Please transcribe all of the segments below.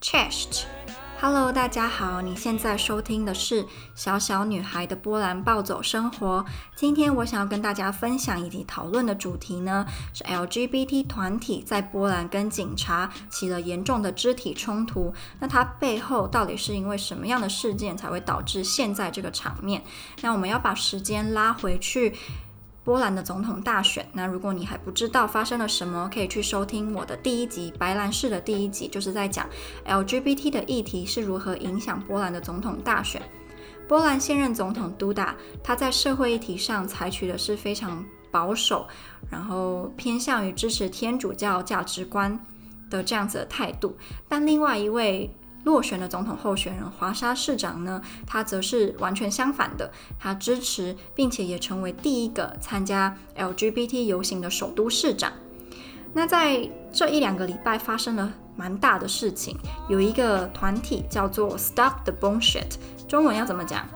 Cześć，Hello，大家好，你现在收听的是小小女孩的波兰暴走生活。今天我想要跟大家分享以及讨论的主题呢，是 LGBT 团体在波兰跟警察起了严重的肢体冲突。那它背后到底是因为什么样的事件才会导致现在这个场面？那我们要把时间拉回去。波兰的总统大选，那如果你还不知道发生了什么，可以去收听我的第一集《白兰氏》的第一集，就是在讲 LGBT 的议题是如何影响波兰的总统大选。波兰现任总统杜达，他在社会议题上采取的是非常保守，然后偏向于支持天主教价值观的这样子的态度，但另外一位。落选的总统候选人华沙市长呢，他则是完全相反的，他支持并且也成为第一个参加 LGBT 游行的首都市长。那在这一两个礼拜发生了蛮大的事情，有一个团体叫做 Stop the Bullshit，中文要怎么讲？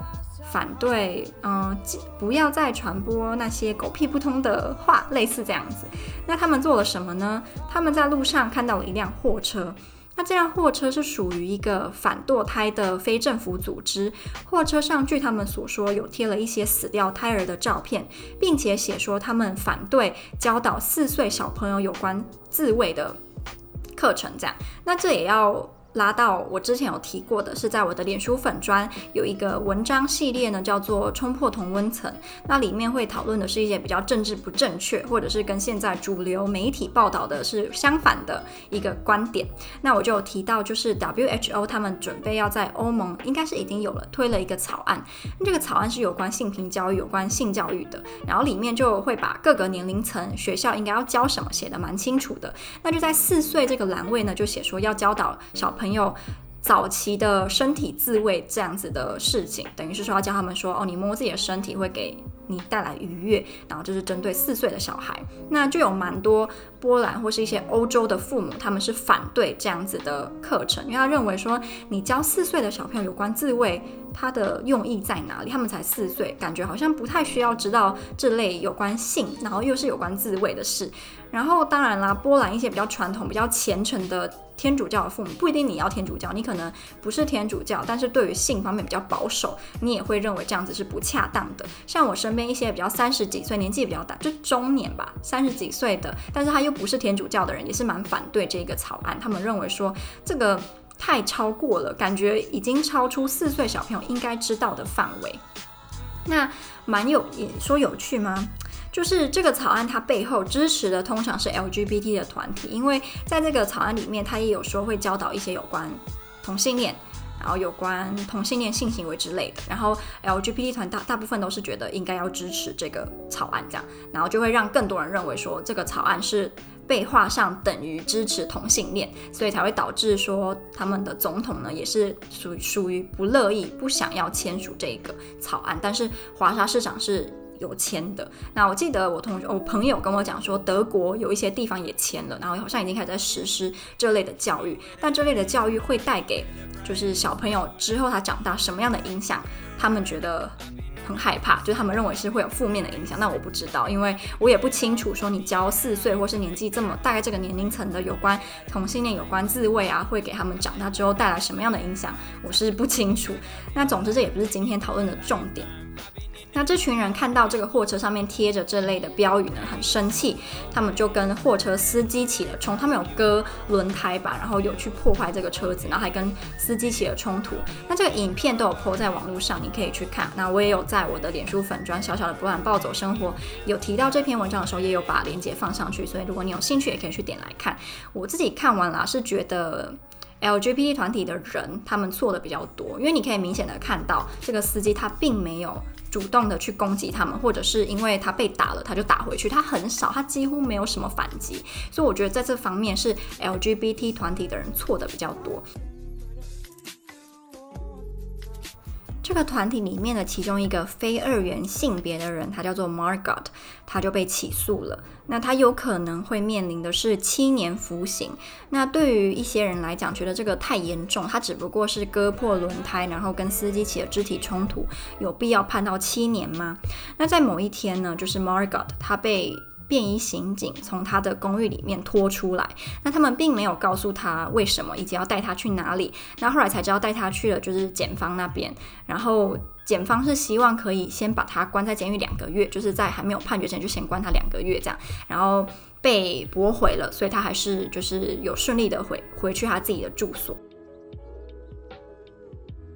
反对，嗯、不要再传播那些狗屁不通的话，类似这样子。那他们做了什么呢？他们在路上看到了一辆货车。那这辆货车是属于一个反堕胎的非政府组织。货车上，据他们所说，有贴了一些死掉胎儿的照片，并且写说他们反对教导四岁小朋友有关自慰的课程。这样，那这也要。拉到我之前有提过的是，在我的脸书粉专有一个文章系列呢，叫做《冲破同温层》。那里面会讨论的是一些比较政治不正确，或者是跟现在主流媒体报道的是相反的一个观点。那我就提到，就是 WHO 他们准备要在欧盟，应该是已经有了推了一个草案。这个草案是有关性平教育、有关性教育的。然后里面就会把各个年龄层学校应该要教什么写的蛮清楚的。那就在四岁这个栏位呢，就写说要教导小朋友。朋友早期的身体自慰这样子的事情，等于是说要教他们说，哦，你摸自己的身体会给你带来愉悦，然后就是针对四岁的小孩，那就有蛮多波兰或是一些欧洲的父母，他们是反对这样子的课程，因为他认为说，你教四岁的小朋友有关自慰，他的用意在哪里？他们才四岁，感觉好像不太需要知道这类有关性，然后又是有关自慰的事。然后当然啦，波兰一些比较传统、比较虔诚的天主教的父母，不一定你要天主教，你可能不是天主教，但是对于性方面比较保守，你也会认为这样子是不恰当的。像我身边一些比较三十几岁、年纪比较大，就中年吧，三十几岁的，但是他又不是天主教的人，也是蛮反对这个草案。他们认为说这个太超过了，感觉已经超出四岁小朋友应该知道的范围。那蛮有也说有趣吗？就是这个草案，它背后支持的通常是 LGBT 的团体，因为在这个草案里面，它也有说会教导一些有关同性恋，然后有关同性恋性行为之类的。然后 LGBT 团大大部分都是觉得应该要支持这个草案，这样，然后就会让更多人认为说这个草案是被画上等于支持同性恋，所以才会导致说他们的总统呢也是属属于不乐意、不想要签署这个草案，但是华沙市长是。有签的，那我记得我同学、我朋友跟我讲说，德国有一些地方也签了，然后好像已经开始在实施这类的教育。但这类的教育会带给就是小朋友之后他长大什么样的影响？他们觉得很害怕，就是他们认为是会有负面的影响。那我不知道，因为我也不清楚说你教四岁或是年纪这么大概这个年龄层的有关同性恋、有关自慰啊，会给他们长大之后带来什么样的影响，我是不清楚。那总之这也不是今天讨论的重点。那这群人看到这个货车上面贴着这类的标语呢，很生气，他们就跟货车司机起了冲，他们有割轮胎吧，然后有去破坏这个车子，然后还跟司机起了冲突。那这个影片都有 po 在网络上，你可以去看。那我也有在我的脸书粉砖小小的波兰暴走生活有提到这篇文章的时候，也有把链接放上去，所以如果你有兴趣，也可以去点来看。我自己看完了，是觉得 LGBT 团体的人他们错的比较多，因为你可以明显的看到这个司机他并没有。主动的去攻击他们，或者是因为他被打了，他就打回去。他很少，他几乎没有什么反击。所以我觉得在这方面是 LGBT 团体的人错的比较多。这个团体里面的其中一个非二元性别的人，他叫做 Margot，他就被起诉了。那他有可能会面临的是七年服刑。那对于一些人来讲，觉得这个太严重，他只不过是割破轮胎，然后跟司机起了肢体冲突，有必要判到七年吗？那在某一天呢，就是 Margot 他被便衣刑警从他的公寓里面拖出来。那他们并没有告诉他为什么，以及要带他去哪里。那后来才知道带他去了就是检方那边。然后检方是希望可以先把他关在监狱两个月，就是在还没有判决前就先关他两个月这样。然后被驳回了，所以他还是就是有顺利的回回去他自己的住所。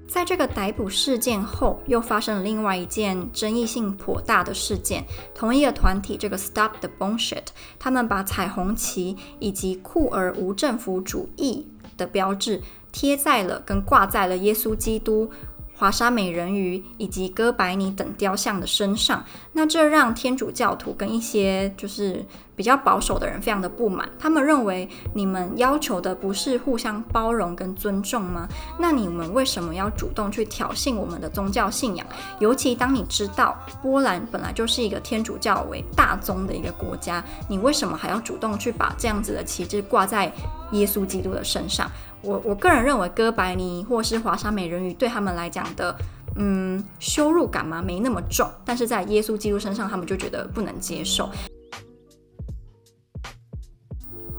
在这个逮捕事件后，又发生了另外一件争议性颇大的事件。同一个团体，这个 Stop the Bullshit，他们把彩虹旗以及酷儿无政府主义的标志贴在了跟挂在了耶稣基督。华沙美人鱼以及哥白尼等雕像的身上，那这让天主教徒跟一些就是比较保守的人非常的不满。他们认为，你们要求的不是互相包容跟尊重吗？那你们为什么要主动去挑衅我们的宗教信仰？尤其当你知道波兰本来就是一个天主教为大宗的一个国家，你为什么还要主动去把这样子的旗帜挂在耶稣基督的身上？我我个人认为，哥白尼或是华沙美人鱼对他们来讲的，嗯，羞辱感嘛，没那么重。但是在耶稣基督身上，他们就觉得不能接受。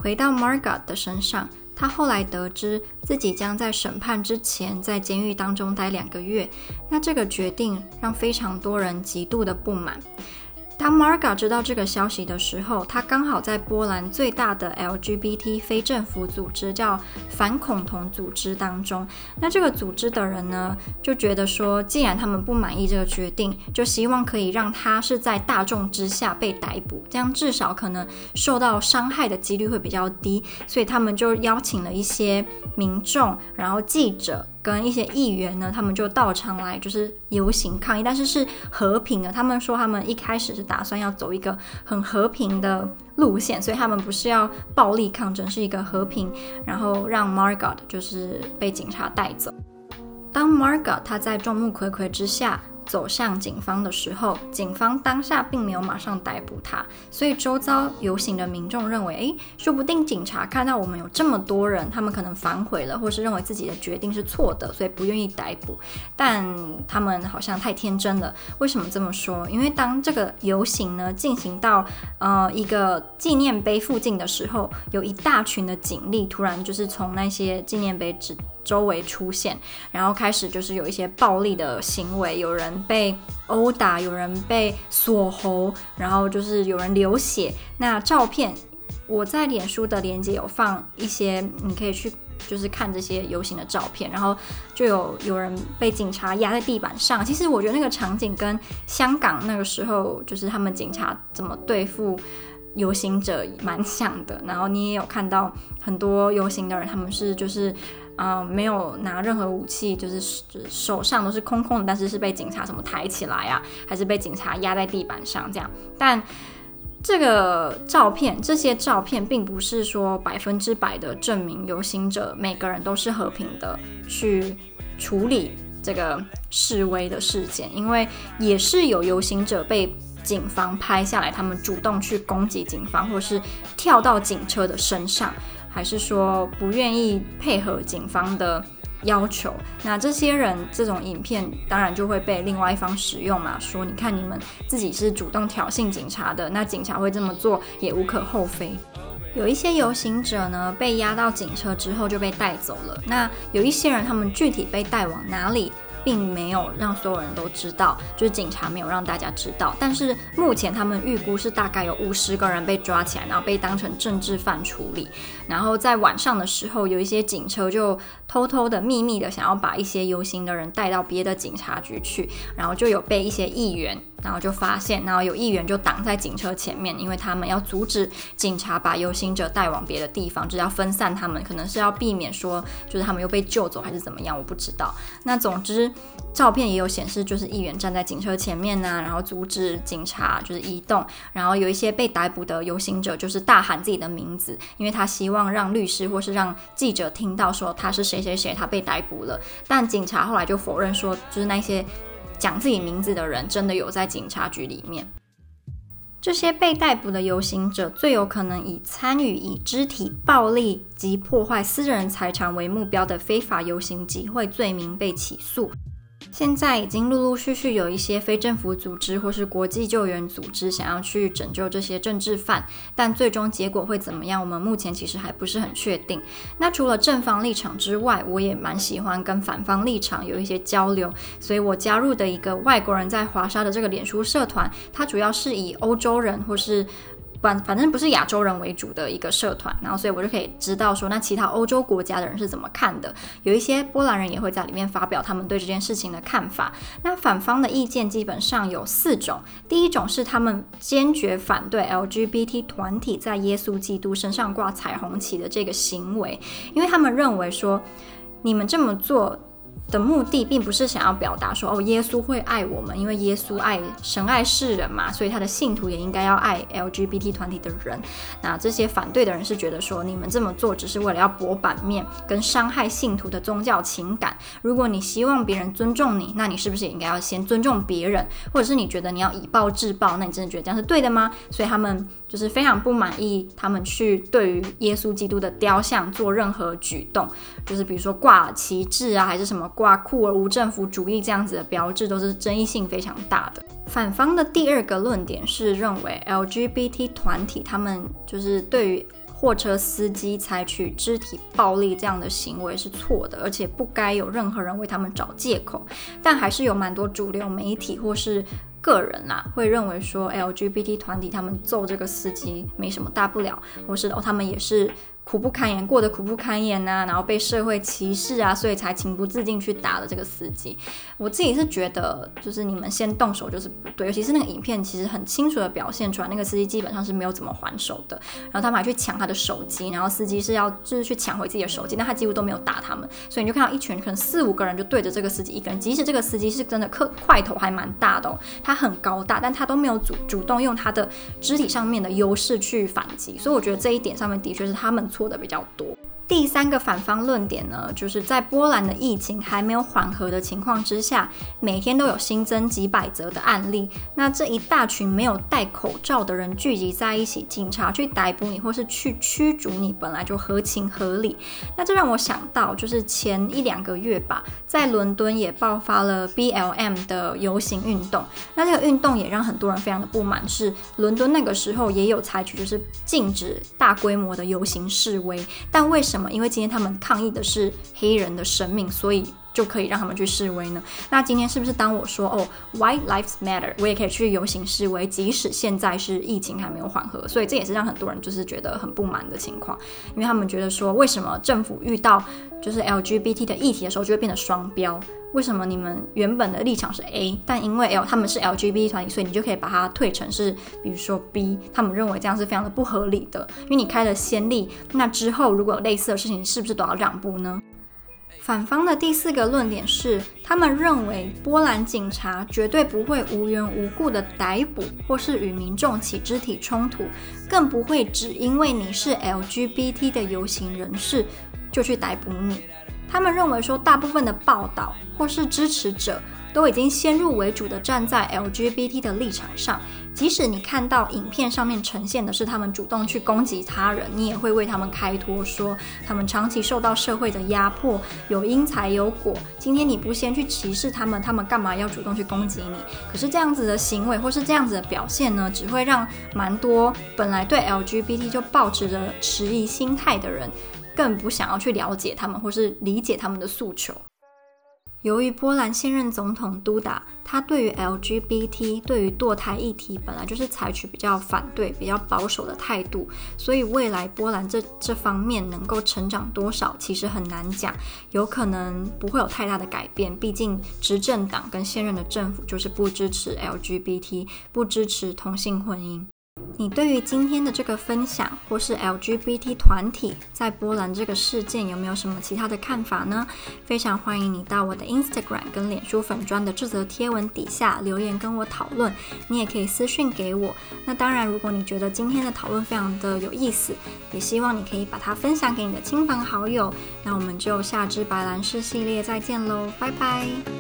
回到 Margot 的身上，他后来得知自己将在审判之前在监狱当中待两个月，那这个决定让非常多人极度的不满。当 Margot 知道这个消息的时候，他刚好在波兰最大的 LGBT 非政府组织叫反恐同组织当中。那这个组织的人呢，就觉得说，既然他们不满意这个决定，就希望可以让他是在大众之下被逮捕，这样至少可能受到伤害的几率会比较低。所以他们就邀请了一些民众，然后记者。跟一些议员呢，他们就到场来，就是游行抗议，但是是和平的。他们说他们一开始是打算要走一个很和平的路线，所以他们不是要暴力抗争，是一个和平，然后让 Margot 就是被警察带走。当 Margot 他在众目睽睽之下。走向警方的时候，警方当下并没有马上逮捕他，所以周遭游行的民众认为，诶，说不定警察看到我们有这么多人，他们可能反悔了，或是认为自己的决定是错的，所以不愿意逮捕。但他们好像太天真了。为什么这么说？因为当这个游行呢进行到呃一个纪念碑附近的时候，有一大群的警力突然就是从那些纪念碑之周围出现，然后开始就是有一些暴力的行为，有人被殴打，有人被锁喉，然后就是有人流血。那照片我在脸书的链接有放一些，你可以去就是看这些游行的照片。然后就有有人被警察压在地板上。其实我觉得那个场景跟香港那个时候就是他们警察怎么对付游行者蛮像的。然后你也有看到很多游行的人，他们是就是。啊、没有拿任何武器，就是手上都是空空的，但是是被警察什么抬起来啊，还是被警察压在地板上这样？但这个照片，这些照片并不是说百分之百的证明游行者每个人都是和平的去处理这个示威的事件，因为也是有游行者被警方拍下来，他们主动去攻击警方，或是跳到警车的身上。还是说不愿意配合警方的要求，那这些人这种影片当然就会被另外一方使用嘛，说你看你们自己是主动挑衅警察的，那警察会这么做也无可厚非。有一些游行者呢被押到警车之后就被带走了，那有一些人他们具体被带往哪里？并没有让所有人都知道，就是警察没有让大家知道。但是目前他们预估是大概有五十个人被抓起来，然后被当成政治犯处理。然后在晚上的时候，有一些警车就偷偷的、秘密的想要把一些游行的人带到别的警察局去，然后就有被一些议员。然后就发现，然后有议员就挡在警车前面，因为他们要阻止警察把游行者带往别的地方，就是要分散他们，可能是要避免说，就是他们又被救走还是怎么样，我不知道。那总之，照片也有显示，就是议员站在警车前面呢，然后阻止警察就是移动，然后有一些被逮捕的游行者就是大喊自己的名字，因为他希望让律师或是让记者听到说他是谁谁谁，他被逮捕了。但警察后来就否认说，就是那些。讲自己名字的人真的有在警察局里面。这些被逮捕的游行者最有可能以参与以肢体暴力及破坏私人财产为目标的非法游行集会罪名被起诉。现在已经陆陆续续有一些非政府组织或是国际救援组织想要去拯救这些政治犯，但最终结果会怎么样，我们目前其实还不是很确定。那除了正方立场之外，我也蛮喜欢跟反方立场有一些交流，所以我加入的一个外国人在华沙的这个脸书社团，它主要是以欧洲人或是。反反正不是亚洲人为主的一个社团，然后所以我就可以知道说，那其他欧洲国家的人是怎么看的。有一些波兰人也会在里面发表他们对这件事情的看法。那反方的意见基本上有四种，第一种是他们坚决反对 LGBT 团体在耶稣基督身上挂彩虹旗的这个行为，因为他们认为说，你们这么做。的目的并不是想要表达说哦，耶稣会爱我们，因为耶稣爱神爱世人嘛，所以他的信徒也应该要爱 LGBT 团体的人。那这些反对的人是觉得说，你们这么做只是为了要博版面，跟伤害信徒的宗教情感。如果你希望别人尊重你，那你是不是也应该要先尊重别人？或者是你觉得你要以暴制暴，那你真的觉得这样是对的吗？所以他们就是非常不满意，他们去对于耶稣基督的雕像做任何举动，就是比如说挂旗帜啊，还是什么。挂酷儿无政府主义这样子的标志都是争议性非常大的。反方的第二个论点是认为 LGBT 团体他们就是对于货车司机采取肢体暴力这样的行为是错的，而且不该有任何人为他们找借口。但还是有蛮多主流媒体或是个人呐、啊，会认为说 LGBT 团体他们揍这个司机没什么大不了，或是哦他们也是。苦不堪言，过得苦不堪言呐、啊，然后被社会歧视啊，所以才情不自禁去打了这个司机。我自己是觉得，就是你们先动手就是不对，尤其是那个影片其实很清楚的表现出来，那个司机基本上是没有怎么还手的，然后他们还去抢他的手机，然后司机是要就是去抢回自己的手机，但他几乎都没有打他们，所以你就看到一群可能四五个人就对着这个司机一个人，即使这个司机是真的克块头还蛮大的哦，他很高大，但他都没有主主动用他的肢体上面的优势去反击，所以我觉得这一点上面的确是他们。错的比较多。第三个反方论点呢，就是在波兰的疫情还没有缓和的情况之下，每天都有新增几百则的案例。那这一大群没有戴口罩的人聚集在一起，警察去逮捕你或是去驱逐你，本来就合情合理。那这让我想到，就是前一两个月吧，在伦敦也爆发了 BLM 的游行运动。那这个运动也让很多人非常的不满，是伦敦那个时候也有采取就是禁止大规模的游行示威，但为什么？因为今天他们抗议的是黑人的生命，所以就可以让他们去示威呢？那今天是不是当我说哦，White Lives Matter，我也可以去游行示威，即使现在是疫情还没有缓和？所以这也是让很多人就是觉得很不满的情况，因为他们觉得说，为什么政府遇到就是 LGBT 的议题的时候就会变得双标？为什么你们原本的立场是 A，但因为 L 他们是 LGBT 团体，所以你就可以把它退成是，比如说 B。他们认为这样是非常的不合理的，因为你开了先例，那之后如果有类似的事情，是不是都要让步呢？反方的第四个论点是，他们认为波兰警察绝对不会无缘无故的逮捕或是与民众起肢体冲突，更不会只因为你是 LGBT 的游行人士就去逮捕你。他们认为说，大部分的报道或是支持者都已经先入为主的站在 LGBT 的立场上，即使你看到影片上面呈现的是他们主动去攻击他人，你也会为他们开脱，说他们长期受到社会的压迫，有因才有果。今天你不先去歧视他们，他们干嘛要主动去攻击你？可是这样子的行为或是这样子的表现呢，只会让蛮多本来对 LGBT 就抱持着迟疑心态的人。更不想要去了解他们，或是理解他们的诉求。由于波兰现任总统杜达，他对于 LGBT、对于堕胎议题本来就是采取比较反对、比较保守的态度，所以未来波兰这这方面能够成长多少，其实很难讲。有可能不会有太大的改变，毕竟执政党跟现任的政府就是不支持 LGBT，不支持同性婚姻。你对于今天的这个分享，或是 LGBT 团体在波兰这个事件，有没有什么其他的看法呢？非常欢迎你到我的 Instagram 跟脸书粉砖的这则贴文底下留言跟我讨论。你也可以私讯给我。那当然，如果你觉得今天的讨论非常的有意思，也希望你可以把它分享给你的亲朋好友。那我们就下支白兰氏系列再见喽，拜拜。